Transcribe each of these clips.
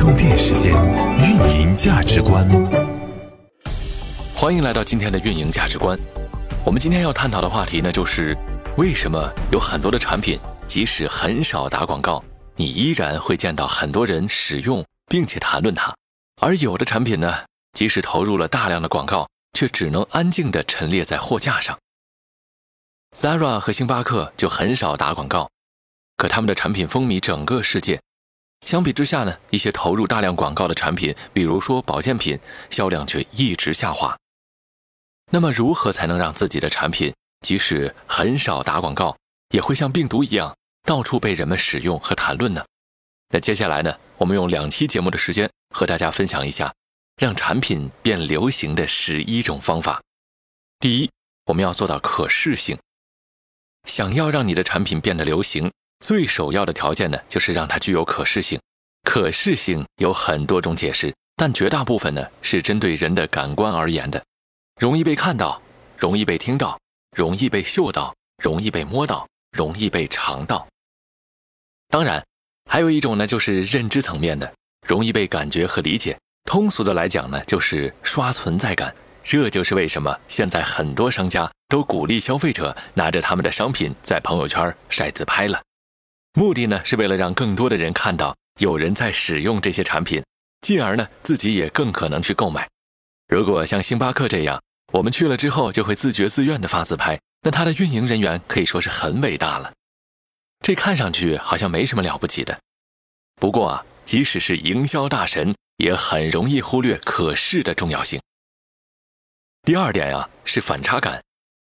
充电时间，运营价值观。欢迎来到今天的运营价值观。我们今天要探讨的话题呢，就是为什么有很多的产品，即使很少打广告，你依然会见到很多人使用并且谈论它；而有的产品呢，即使投入了大量的广告，却只能安静地陈列在货架上。Zara 和星巴克就很少打广告，可他们的产品风靡整个世界。相比之下呢，一些投入大量广告的产品，比如说保健品，销量却一直下滑。那么，如何才能让自己的产品即使很少打广告，也会像病毒一样到处被人们使用和谈论呢？那接下来呢，我们用两期节目的时间和大家分享一下让产品变流行的十一种方法。第一，我们要做到可视性。想要让你的产品变得流行。最首要的条件呢，就是让它具有可视性。可视性有很多种解释，但绝大部分呢是针对人的感官而言的，容易被看到，容易被听到，容易被嗅到，容易被摸到，容易被尝到。当然，还有一种呢，就是认知层面的，容易被感觉和理解。通俗的来讲呢，就是刷存在感。这就是为什么现在很多商家都鼓励消费者拿着他们的商品在朋友圈晒自拍了。目的呢，是为了让更多的人看到有人在使用这些产品，进而呢，自己也更可能去购买。如果像星巴克这样，我们去了之后就会自觉自愿的发自拍，那它的运营人员可以说是很伟大了。这看上去好像没什么了不起的，不过啊，即使是营销大神，也很容易忽略可视的重要性。第二点呀，是反差感，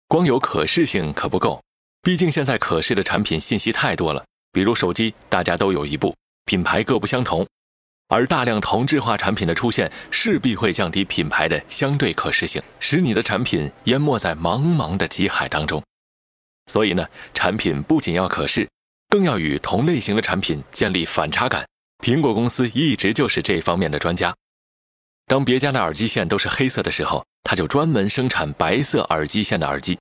光有可视性可不够，毕竟现在可视的产品信息太多了。比如手机，大家都有一部，品牌各不相同，而大量同质化产品的出现，势必会降低品牌的相对可视性，使你的产品淹没在茫茫的极海当中。所以呢，产品不仅要可视，更要与同类型的产品建立反差感。苹果公司一直就是这方面的专家。当别家的耳机线都是黑色的时候，他就专门生产白色耳机线的耳机；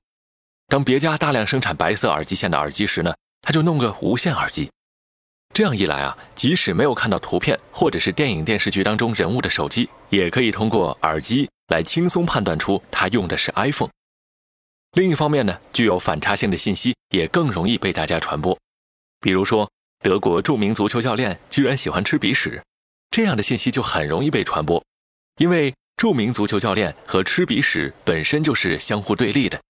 当别家大量生产白色耳机线的耳机时呢？他就弄个无线耳机，这样一来啊，即使没有看到图片或者是电影电视剧当中人物的手机，也可以通过耳机来轻松判断出他用的是 iPhone。另一方面呢，具有反差性的信息也更容易被大家传播。比如说，德国著名足球教练居然喜欢吃鼻屎，这样的信息就很容易被传播，因为著名足球教练和吃鼻屎本身就是相互对立的，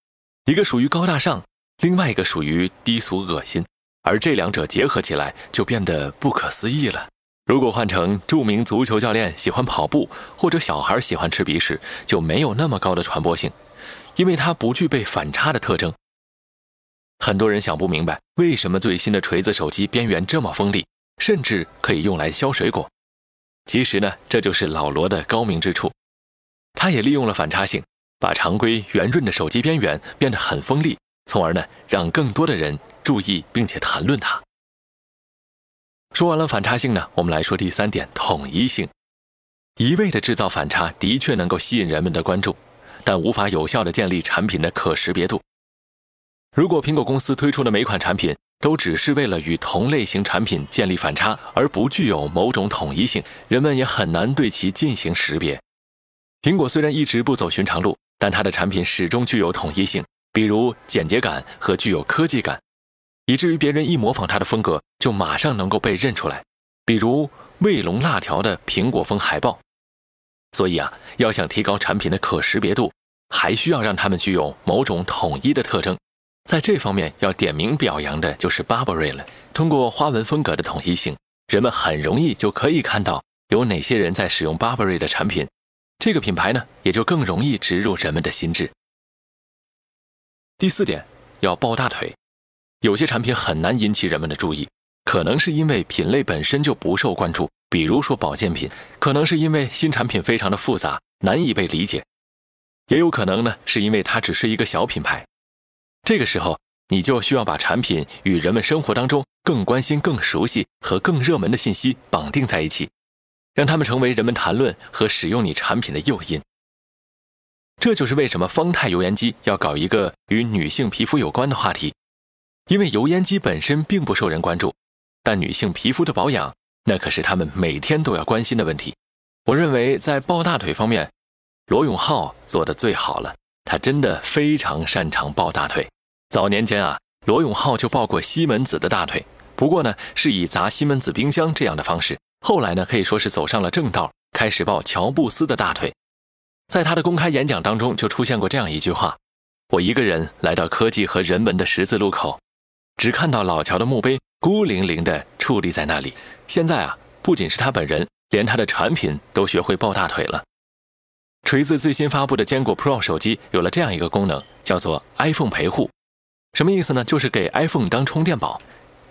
一个属于高大上。另外一个属于低俗恶心，而这两者结合起来就变得不可思议了。如果换成著名足球教练喜欢跑步，或者小孩喜欢吃鼻屎，就没有那么高的传播性，因为它不具备反差的特征。很多人想不明白，为什么最新的锤子手机边缘这么锋利，甚至可以用来削水果。其实呢，这就是老罗的高明之处，他也利用了反差性，把常规圆润的手机边缘变得很锋利。从而呢，让更多的人注意并且谈论它。说完了反差性呢，我们来说第三点：统一性。一味的制造反差的确能够吸引人们的关注，但无法有效的建立产品的可识别度。如果苹果公司推出的每款产品都只是为了与同类型产品建立反差，而不具有某种统一性，人们也很难对其进行识别。苹果虽然一直不走寻常路，但它的产品始终具有统一性。比如简洁感和具有科技感，以至于别人一模仿它的风格，就马上能够被认出来。比如卫龙辣条的苹果风海报。所以啊，要想提高产品的可识别度，还需要让它们具有某种统一的特征。在这方面要点名表扬的就是 Burberry 了。通过花纹风格的统一性，人们很容易就可以看到有哪些人在使用 Burberry 的产品，这个品牌呢，也就更容易植入人们的心智。第四点，要抱大腿。有些产品很难引起人们的注意，可能是因为品类本身就不受关注，比如说保健品；可能是因为新产品非常的复杂，难以被理解；也有可能呢，是因为它只是一个小品牌。这个时候，你就需要把产品与人们生活当中更关心、更熟悉和更热门的信息绑定在一起，让他们成为人们谈论和使用你产品的诱因。这就是为什么方太油烟机要搞一个与女性皮肤有关的话题，因为油烟机本身并不受人关注，但女性皮肤的保养那可是他们每天都要关心的问题。我认为在抱大腿方面，罗永浩做的最好了。他真的非常擅长抱大腿。早年间啊，罗永浩就抱过西门子的大腿，不过呢，是以砸西门子冰箱这样的方式。后来呢，可以说是走上了正道，开始抱乔布斯的大腿。在他的公开演讲当中，就出现过这样一句话：“我一个人来到科技和人文的十字路口，只看到老乔的墓碑孤零零地矗立在那里。现在啊，不仅是他本人，连他的产品都学会抱大腿了。”锤子最新发布的坚果 Pro 手机有了这样一个功能，叫做 iPhone 陪护。什么意思呢？就是给 iPhone 当充电宝。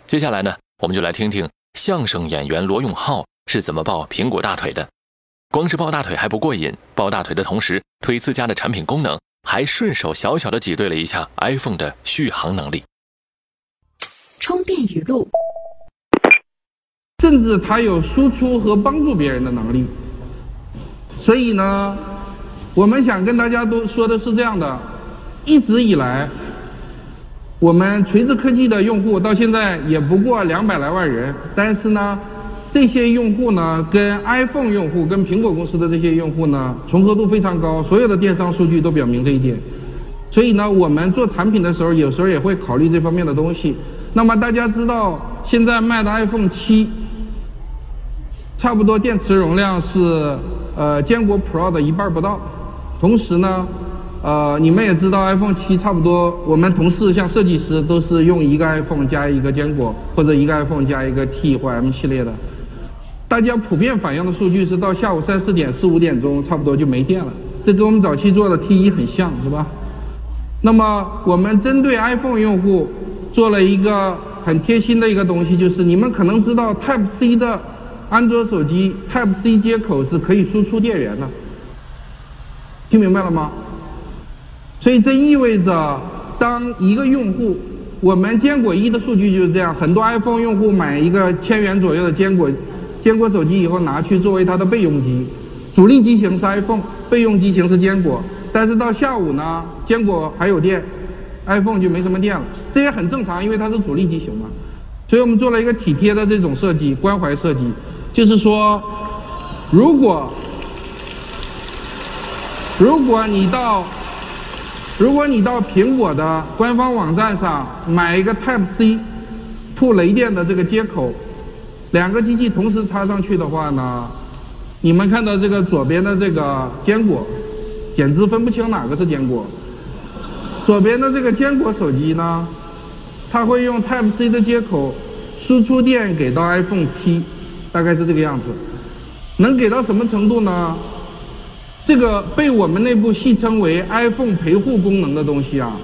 接下来呢，我们就来听听相声演员罗永浩是怎么抱苹果大腿的。光是抱大腿还不过瘾，抱大腿的同时推自家的产品功能，还顺手小小的挤兑了一下 iPhone 的续航能力。充电语录，甚至它有输出和帮助别人的能力。所以呢。我们想跟大家都说的是这样的：一直以来，我们锤子科技的用户到现在也不过两百来万人，但是呢，这些用户呢，跟 iPhone 用户、跟苹果公司的这些用户呢，重合度非常高。所有的电商数据都表明这一点。所以呢，我们做产品的时候，有时候也会考虑这方面的东西。那么大家知道，现在卖的 iPhone 七，差不多电池容量是呃坚果 Pro 的一半不到。同时呢，呃，你们也知道，iPhone 七差不多，我们同事像设计师都是用一个 iPhone 加一个坚果，或者一个 iPhone 加一个 T 或 M 系列的。大家普遍反映的数据是到下午三四点、四五点钟，差不多就没电了。这跟我们早期做的 T 一很像，是吧？那么我们针对 iPhone 用户做了一个很贴心的一个东西，就是你们可能知道，Type C 的安卓手机 Type C 接口是可以输出电源的。听明白了吗？所以这意味着，当一个用户，我们坚果一的数据就是这样，很多 iPhone 用户买一个千元左右的坚果，坚果手机以后拿去作为它的备用机，主力机型是 iPhone，备用机型是坚果，但是到下午呢，坚果还有电，iPhone 就没什么电了，这也很正常，因为它是主力机型嘛。所以我们做了一个体贴的这种设计，关怀设计，就是说，如果。如果你到，如果你到苹果的官方网站上买一个 Type C 吐雷电的这个接口，两个机器同时插上去的话呢，你们看到这个左边的这个坚果，简直分不清哪个是坚果。左边的这个坚果手机呢，它会用 Type C 的接口输出电给到 iPhone 七，大概是这个样子，能给到什么程度呢？这个被我们内部戏称为 iPhone 陪护功能的东西啊，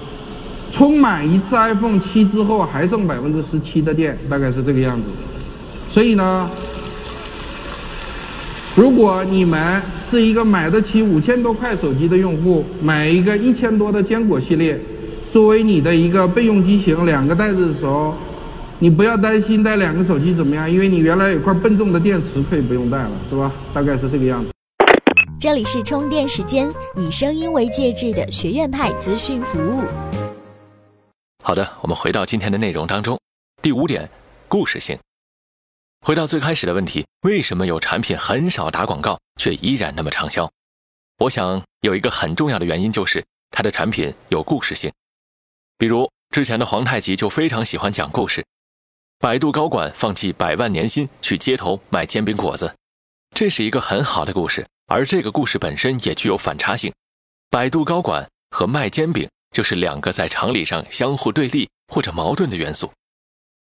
充满一次 iPhone 七之后还剩百分之十七的电，大概是这个样子。所以呢，如果你们是一个买得起五千多块手机的用户，买一个一千多的坚果系列，作为你的一个备用机型，两个袋子的时候，你不要担心带两个手机怎么样，因为你原来有块笨重的电池可以不用带了，是吧？大概是这个样子。这里是充电时间，以声音为介质的学院派资讯服务。好的，我们回到今天的内容当中。第五点，故事性。回到最开始的问题，为什么有产品很少打广告，却依然那么畅销？我想有一个很重要的原因就是它的产品有故事性。比如之前的皇太极就非常喜欢讲故事。百度高管放弃百万年薪去街头卖煎饼果子，这是一个很好的故事。而这个故事本身也具有反差性，百度高管和卖煎饼就是两个在常理上相互对立或者矛盾的元素。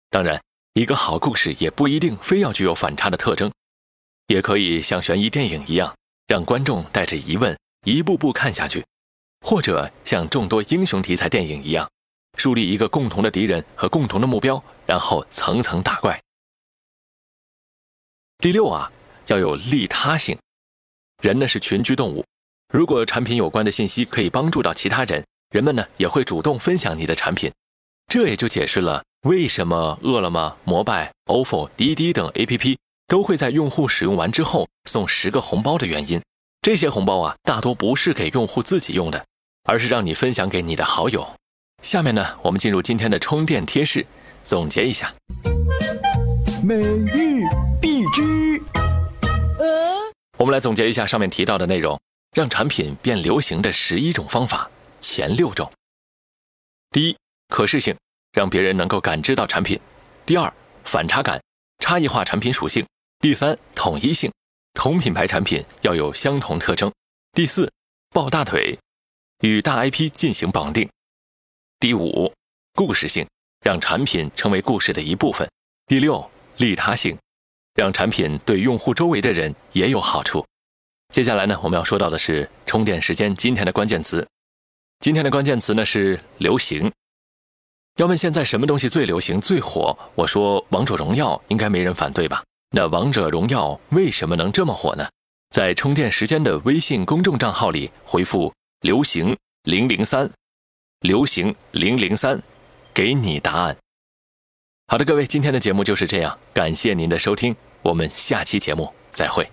当然，一个好故事也不一定非要具有反差的特征，也可以像悬疑电影一样，让观众带着疑问一步步看下去，或者像众多英雄题材电影一样，树立一个共同的敌人和共同的目标，然后层层打怪。第六啊，要有利他性。人呢是群居动物，如果产品有关的信息可以帮助到其他人，人们呢也会主动分享你的产品，这也就解释了为什么饿了么、摩拜、ofo、滴滴等 APP 都会在用户使用完之后送十个红包的原因。这些红包啊，大多不是给用户自己用的，而是让你分享给你的好友。下面呢，我们进入今天的充电贴士，总结一下：美玉。必知。我们来总结一下上面提到的内容，让产品变流行的十一种方法，前六种。第一，可视性，让别人能够感知到产品；第二，反差感，差异化产品属性；第三，统一性，同品牌产品要有相同特征；第四，抱大腿，与大 IP 进行绑定；第五，故事性，让产品成为故事的一部分；第六，利他性。让产品对用户周围的人也有好处。接下来呢，我们要说到的是充电时间今天的关键词。今天的关键词呢是流行。要问现在什么东西最流行、最火？我说王者荣耀应该没人反对吧？那王者荣耀为什么能这么火呢？在充电时间的微信公众账号里回复“流行零零三”，流行零零三，给你答案。好的，各位，今天的节目就是这样，感谢您的收听，我们下期节目再会。